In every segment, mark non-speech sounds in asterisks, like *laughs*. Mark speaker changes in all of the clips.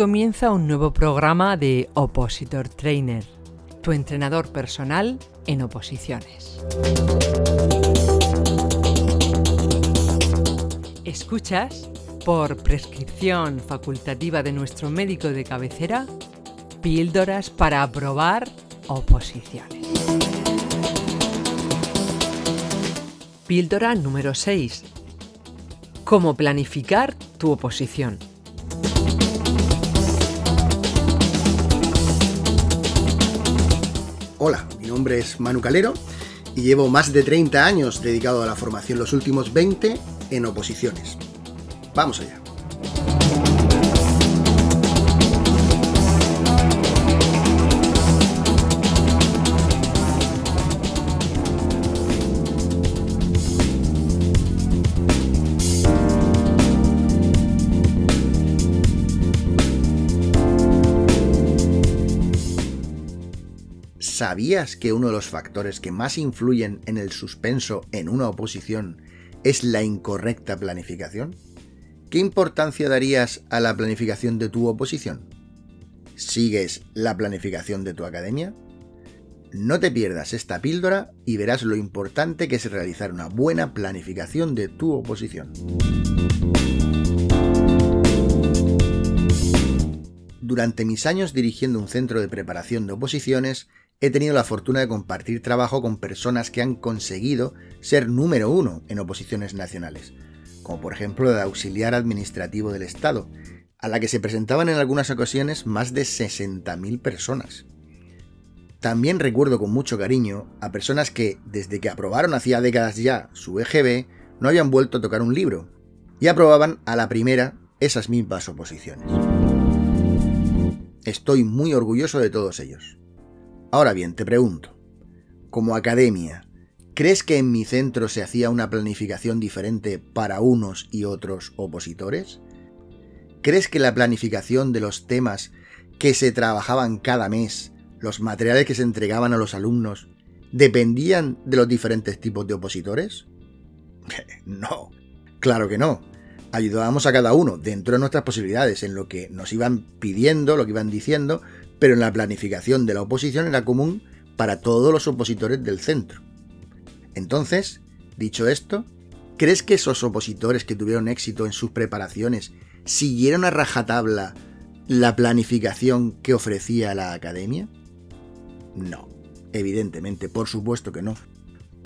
Speaker 1: comienza un nuevo programa de Opositor Trainer, tu entrenador personal en oposiciones. Escuchas, por prescripción facultativa de nuestro médico de cabecera, píldoras para aprobar oposiciones. Píldora número 6. Cómo planificar tu oposición.
Speaker 2: Hola, mi nombre es Manu Calero y llevo más de 30 años dedicado a la formación, los últimos 20 en oposiciones. Vamos allá. ¿Sabías que uno de los factores que más influyen en el suspenso en una oposición es la incorrecta planificación? ¿Qué importancia darías a la planificación de tu oposición? ¿Sigues la planificación de tu academia? No te pierdas esta píldora y verás lo importante que es realizar una buena planificación de tu oposición. Durante mis años dirigiendo un centro de preparación de oposiciones, he tenido la fortuna de compartir trabajo con personas que han conseguido ser número uno en oposiciones nacionales, como por ejemplo la auxiliar administrativo del Estado, a la que se presentaban en algunas ocasiones más de 60.000 personas. También recuerdo con mucho cariño a personas que, desde que aprobaron hacía décadas ya su EGB, no habían vuelto a tocar un libro, y aprobaban a la primera esas mismas oposiciones. Estoy muy orgulloso de todos ellos. Ahora bien, te pregunto, como academia, ¿crees que en mi centro se hacía una planificación diferente para unos y otros opositores? ¿Crees que la planificación de los temas que se trabajaban cada mes, los materiales que se entregaban a los alumnos, dependían de los diferentes tipos de opositores? *laughs* no, claro que no. Ayudábamos a cada uno dentro de nuestras posibilidades, en lo que nos iban pidiendo, lo que iban diciendo, pero en la planificación de la oposición era común para todos los opositores del centro. Entonces, dicho esto, ¿crees que esos opositores que tuvieron éxito en sus preparaciones siguieron a rajatabla la planificación que ofrecía la academia? No, evidentemente, por supuesto que no.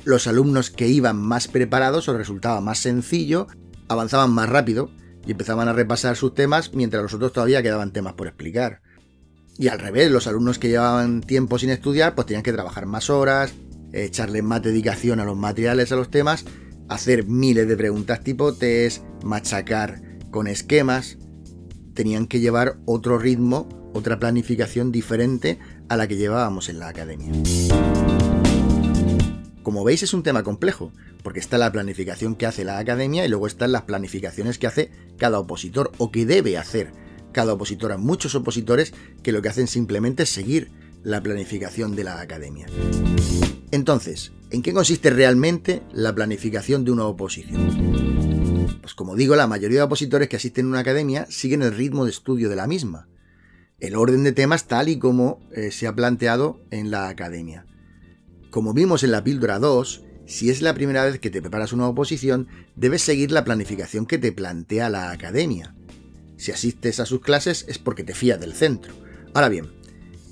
Speaker 2: Los alumnos que iban más preparados os resultaba más sencillo, avanzaban más rápido y empezaban a repasar sus temas mientras los otros todavía quedaban temas por explicar. Y al revés, los alumnos que llevaban tiempo sin estudiar, pues tenían que trabajar más horas, echarle más dedicación a los materiales, a los temas, hacer miles de preguntas tipo test, machacar con esquemas. Tenían que llevar otro ritmo, otra planificación diferente a la que llevábamos en la academia. Como veis es un tema complejo, porque está la planificación que hace la academia y luego están las planificaciones que hace cada opositor o que debe hacer cada opositor, a muchos opositores que lo que hacen simplemente es seguir la planificación de la academia. Entonces, ¿en qué consiste realmente la planificación de una oposición? Pues como digo, la mayoría de opositores que asisten a una academia siguen el ritmo de estudio de la misma, el orden de temas tal y como eh, se ha planteado en la academia. Como vimos en la píldora 2, si es la primera vez que te preparas una oposición, debes seguir la planificación que te plantea la academia. Si asistes a sus clases es porque te fías del centro. Ahora bien,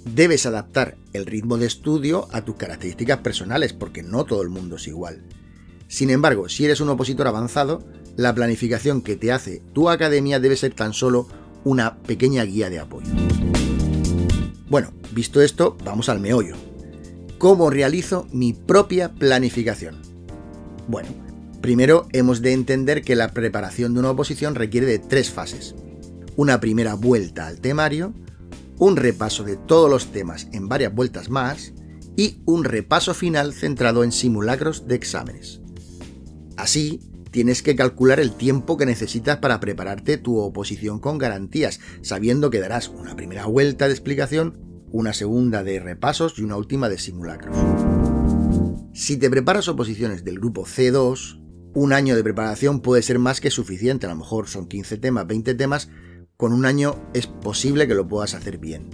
Speaker 2: debes adaptar el ritmo de estudio a tus características personales porque no todo el mundo es igual. Sin embargo, si eres un opositor avanzado, la planificación que te hace tu academia debe ser tan solo una pequeña guía de apoyo. Bueno, visto esto, vamos al meollo. ¿Cómo realizo mi propia planificación? Bueno, primero hemos de entender que la preparación de una oposición requiere de tres fases una primera vuelta al temario, un repaso de todos los temas en varias vueltas más y un repaso final centrado en simulacros de exámenes. Así, tienes que calcular el tiempo que necesitas para prepararte tu oposición con garantías, sabiendo que darás una primera vuelta de explicación, una segunda de repasos y una última de simulacros. Si te preparas oposiciones del grupo C2, un año de preparación puede ser más que suficiente, a lo mejor son 15 temas, 20 temas, con un año es posible que lo puedas hacer bien.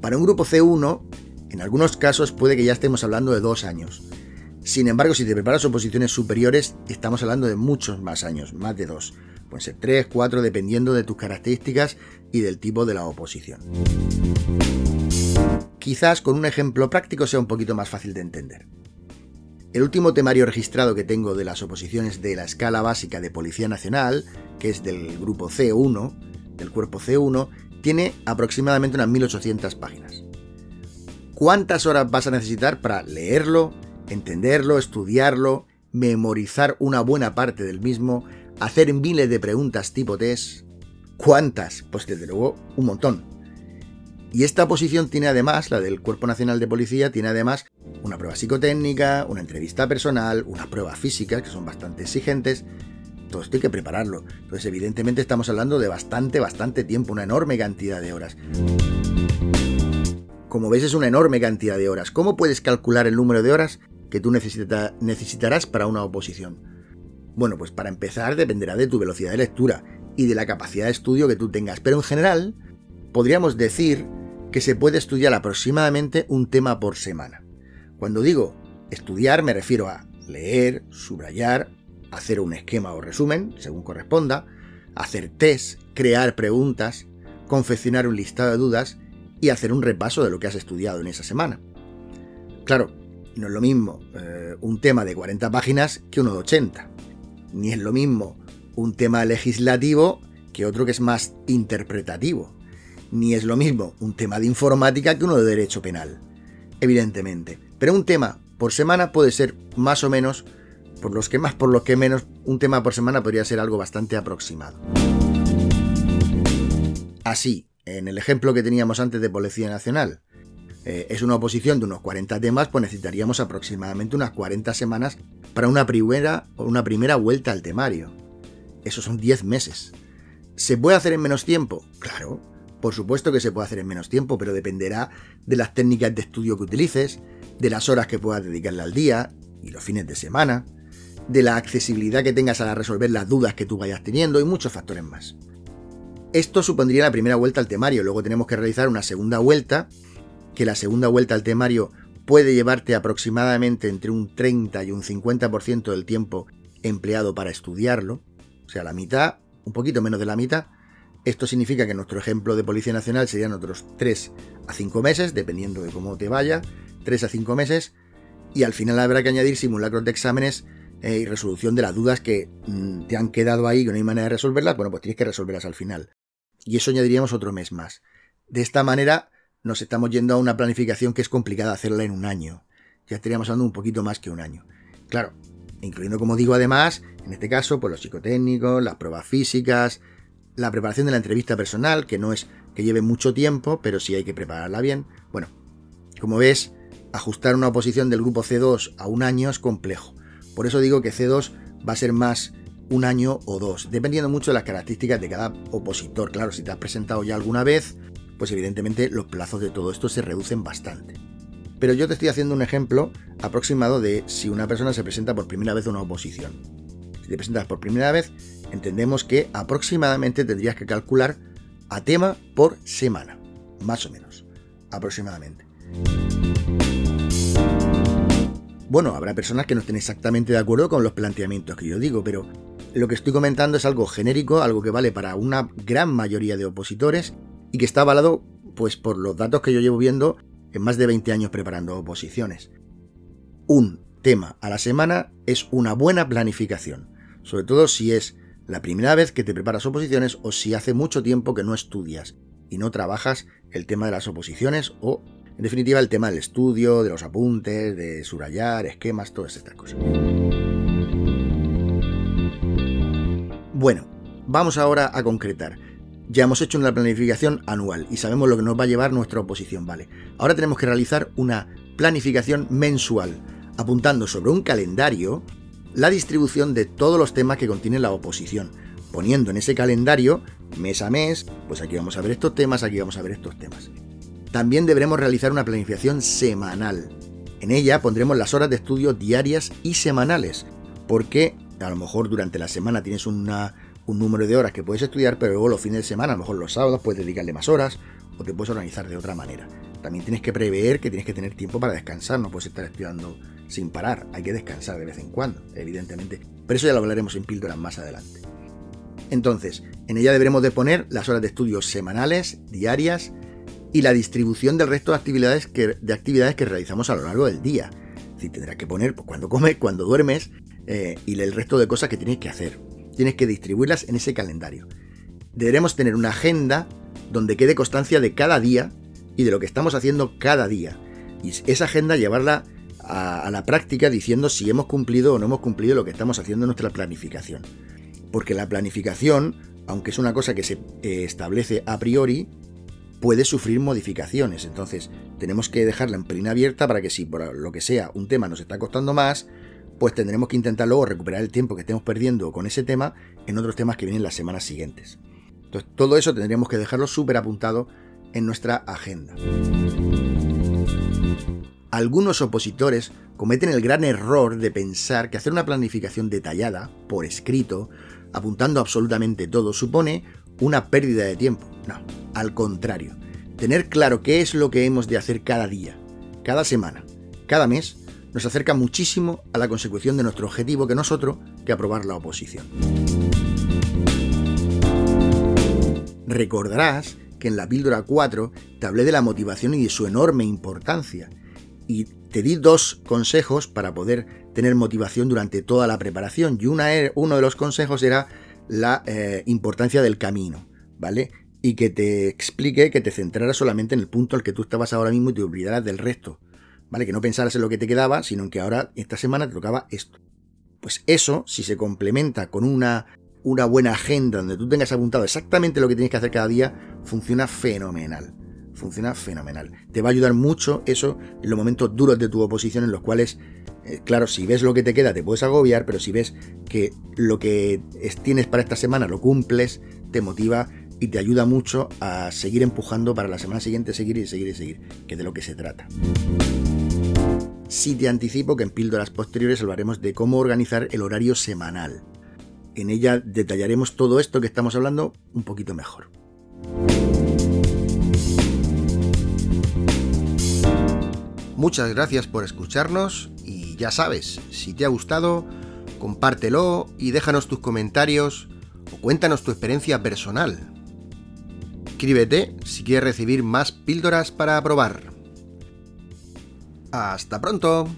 Speaker 2: Para un grupo C1, en algunos casos puede que ya estemos hablando de dos años. Sin embargo, si te preparas oposiciones superiores, estamos hablando de muchos más años, más de dos. Pueden ser tres, cuatro, dependiendo de tus características y del tipo de la oposición. Quizás con un ejemplo práctico sea un poquito más fácil de entender. El último temario registrado que tengo de las oposiciones de la escala básica de Policía Nacional, que es del grupo C1, del cuerpo C1, tiene aproximadamente unas 1800 páginas. ¿Cuántas horas vas a necesitar para leerlo, entenderlo, estudiarlo, memorizar una buena parte del mismo, hacer miles de preguntas tipo test? ¿Cuántas? Pues desde luego un montón. Y esta posición tiene además, la del Cuerpo Nacional de Policía, tiene además una prueba psicotécnica, una entrevista personal, unas pruebas físicas que son bastante exigentes. Todo esto hay que prepararlo. Entonces, evidentemente, estamos hablando de bastante, bastante tiempo, una enorme cantidad de horas. Como ves, es una enorme cantidad de horas. ¿Cómo puedes calcular el número de horas que tú necesitarás para una oposición? Bueno, pues para empezar dependerá de tu velocidad de lectura y de la capacidad de estudio que tú tengas. Pero en general, podríamos decir que se puede estudiar aproximadamente un tema por semana. Cuando digo estudiar me refiero a leer, subrayar, hacer un esquema o resumen, según corresponda, hacer test, crear preguntas, confeccionar un listado de dudas y hacer un repaso de lo que has estudiado en esa semana. Claro, no es lo mismo eh, un tema de 40 páginas que uno de 80. Ni es lo mismo un tema legislativo que otro que es más interpretativo. Ni es lo mismo un tema de informática que uno de derecho penal. Evidentemente. Pero un tema por semana puede ser más o menos, por los que más, por los que menos, un tema por semana podría ser algo bastante aproximado. Así, en el ejemplo que teníamos antes de Policía Nacional, eh, es una oposición de unos 40 temas, pues necesitaríamos aproximadamente unas 40 semanas para una primera, una primera vuelta al temario. Eso son 10 meses. ¿Se puede hacer en menos tiempo? Claro, por supuesto que se puede hacer en menos tiempo, pero dependerá de las técnicas de estudio que utilices, de las horas que puedas dedicarle al día y los fines de semana, de la accesibilidad que tengas a resolver las dudas que tú vayas teniendo y muchos factores más. Esto supondría la primera vuelta al temario, luego tenemos que realizar una segunda vuelta, que la segunda vuelta al temario puede llevarte aproximadamente entre un 30 y un 50% del tiempo empleado para estudiarlo, o sea, la mitad, un poquito menos de la mitad. Esto significa que nuestro ejemplo de Policía Nacional serían otros 3 a 5 meses, dependiendo de cómo te vaya, 3 a 5 meses, y al final habrá que añadir simulacros de exámenes eh, y resolución de las dudas que mm, te han quedado ahí y no hay manera de resolverlas, bueno, pues tienes que resolverlas al final. Y eso añadiríamos otro mes más. De esta manera nos estamos yendo a una planificación que es complicada hacerla en un año. Ya estaríamos hablando un poquito más que un año. Claro, incluyendo, como digo, además, en este caso, pues los psicotécnicos, las pruebas físicas, la preparación de la entrevista personal, que no es que lleve mucho tiempo, pero sí hay que prepararla bien. Bueno, como ves, ajustar una oposición del grupo C2 a un año es complejo. Por eso digo que C2 va a ser más un año o dos, dependiendo mucho de las características de cada opositor. Claro, si te has presentado ya alguna vez, pues evidentemente los plazos de todo esto se reducen bastante. Pero yo te estoy haciendo un ejemplo aproximado de si una persona se presenta por primera vez a una oposición. Si te presentas por primera vez, entendemos que aproximadamente tendrías que calcular a tema por semana, más o menos, aproximadamente. Bueno, habrá personas que no estén exactamente de acuerdo con los planteamientos que yo digo, pero lo que estoy comentando es algo genérico, algo que vale para una gran mayoría de opositores y que está avalado pues por los datos que yo llevo viendo en más de 20 años preparando oposiciones. Un tema a la semana es una buena planificación, sobre todo si es la primera vez que te preparas oposiciones o si hace mucho tiempo que no estudias y no trabajas el tema de las oposiciones o en definitiva, el tema del estudio, de los apuntes, de subrayar, esquemas, todas estas cosas. Bueno, vamos ahora a concretar. Ya hemos hecho una planificación anual y sabemos lo que nos va a llevar nuestra oposición, ¿vale? Ahora tenemos que realizar una planificación mensual, apuntando sobre un calendario la distribución de todos los temas que contiene la oposición, poniendo en ese calendario, mes a mes, pues aquí vamos a ver estos temas, aquí vamos a ver estos temas. También deberemos realizar una planificación semanal. En ella pondremos las horas de estudio diarias y semanales, porque a lo mejor durante la semana tienes una, un número de horas que puedes estudiar, pero luego los fines de semana, a lo mejor los sábados, puedes dedicarle más horas o te puedes organizar de otra manera. También tienes que prever que tienes que tener tiempo para descansar, no puedes estar estudiando sin parar, hay que descansar de vez en cuando, evidentemente. Pero eso ya lo hablaremos en píldoras más adelante. Entonces, en ella deberemos de poner las horas de estudio semanales, diarias y la distribución del resto de actividades que, de actividades que realizamos a lo largo del día. Es tendrás que poner pues, cuando comes, cuando duermes eh, y el resto de cosas que tienes que hacer. Tienes que distribuirlas en ese calendario. Deberemos tener una agenda donde quede constancia de cada día y de lo que estamos haciendo cada día. Y esa agenda llevarla a, la práctica diciendo si hemos cumplido o no hemos cumplido lo que estamos haciendo en nuestra planificación. Porque la planificación, aunque es una cosa que se eh, establece a priori, puede sufrir modificaciones. Entonces, tenemos que dejarla en pelín abierta para que si por lo que sea un tema nos está costando más, pues tendremos que intentar luego recuperar el tiempo que estemos perdiendo con ese tema en otros temas que vienen las semanas siguientes. Entonces, todo eso tendríamos que dejarlo súper apuntado en nuestra agenda. Algunos opositores cometen el gran error de pensar que hacer una planificación detallada, por escrito, apuntando absolutamente todo, supone una pérdida de tiempo. No, al contrario. Tener claro qué es lo que hemos de hacer cada día, cada semana, cada mes, nos acerca muchísimo a la consecución de nuestro objetivo, que no es otro que aprobar la oposición. Recordarás que en la píldora 4 te hablé de la motivación y de su enorme importancia, y te di dos consejos para poder tener motivación durante toda la preparación, y una, e, uno de los consejos era la eh, importancia del camino, ¿vale? Y que te explique que te centraras solamente en el punto al que tú estabas ahora mismo y te olvidaras del resto, ¿vale? Que no pensaras en lo que te quedaba, sino en que ahora, esta semana, te tocaba esto. Pues eso, si se complementa con una, una buena agenda donde tú tengas apuntado exactamente lo que tienes que hacer cada día, funciona fenomenal. Funciona fenomenal. Te va a ayudar mucho eso en los momentos duros de tu oposición en los cuales eh, claro, si ves lo que te queda te puedes agobiar, pero si ves que lo que tienes para esta semana lo cumples, te motiva y te ayuda mucho a seguir empujando para la semana siguiente, seguir y seguir y seguir, que de lo que se trata. Sí te anticipo que en píldoras posteriores hablaremos de cómo organizar el horario semanal. En ella detallaremos todo esto que estamos hablando un poquito mejor. Muchas gracias por escucharnos ya sabes, si te ha gustado, compártelo y déjanos tus comentarios o cuéntanos tu experiencia personal. Escríbete si quieres recibir más píldoras para probar. ¡Hasta pronto!